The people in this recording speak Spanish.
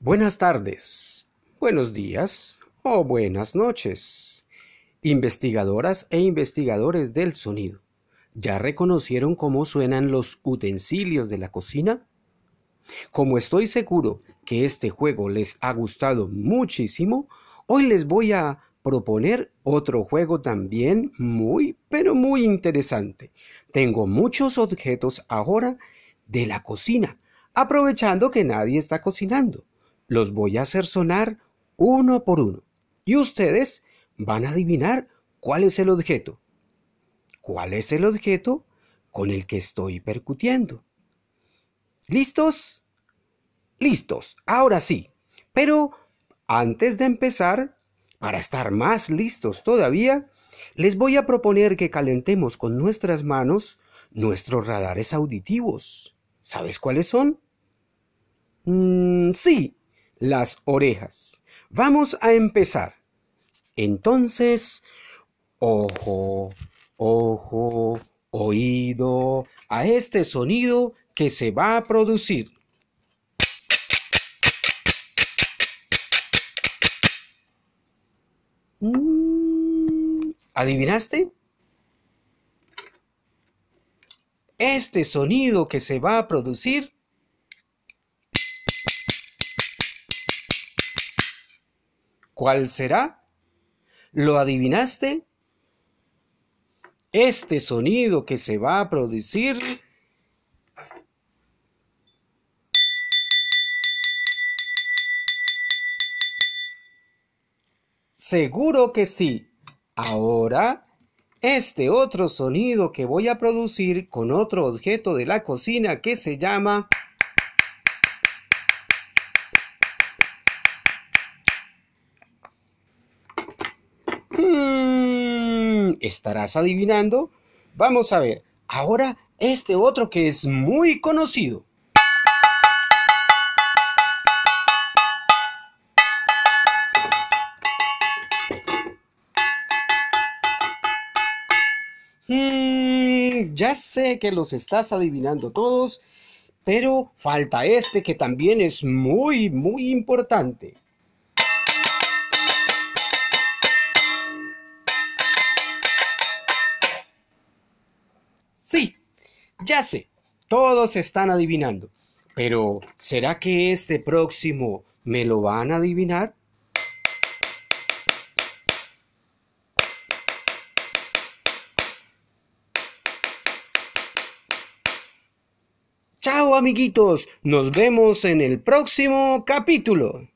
Buenas tardes, buenos días o buenas noches. Investigadoras e investigadores del sonido, ¿ya reconocieron cómo suenan los utensilios de la cocina? Como estoy seguro que este juego les ha gustado muchísimo, hoy les voy a proponer otro juego también muy, pero muy interesante. Tengo muchos objetos ahora de la cocina, aprovechando que nadie está cocinando. Los voy a hacer sonar uno por uno. Y ustedes van a adivinar cuál es el objeto. ¿Cuál es el objeto con el que estoy percutiendo? ¿Listos? Listos, ahora sí. Pero antes de empezar, para estar más listos todavía, les voy a proponer que calentemos con nuestras manos nuestros radares auditivos. ¿Sabes cuáles son? Mm, sí, las orejas. Vamos a empezar. Entonces, ojo, ojo, oído a este sonido que se va a producir. Mm, ¿Adivinaste? Este sonido que se va a producir ¿Cuál será? ¿Lo adivinaste? Este sonido que se va a producir Seguro que sí. Ahora, este otro sonido que voy a producir con otro objeto de la cocina que se llama... Hmm, ¿Estarás adivinando? Vamos a ver. Ahora, este otro que es muy conocido. Hmm, ya sé que los estás adivinando todos, pero falta este que también es muy, muy importante. Sí, ya sé, todos están adivinando, pero ¿será que este próximo me lo van a adivinar? Chao amiguitos, nos vemos en el próximo capítulo.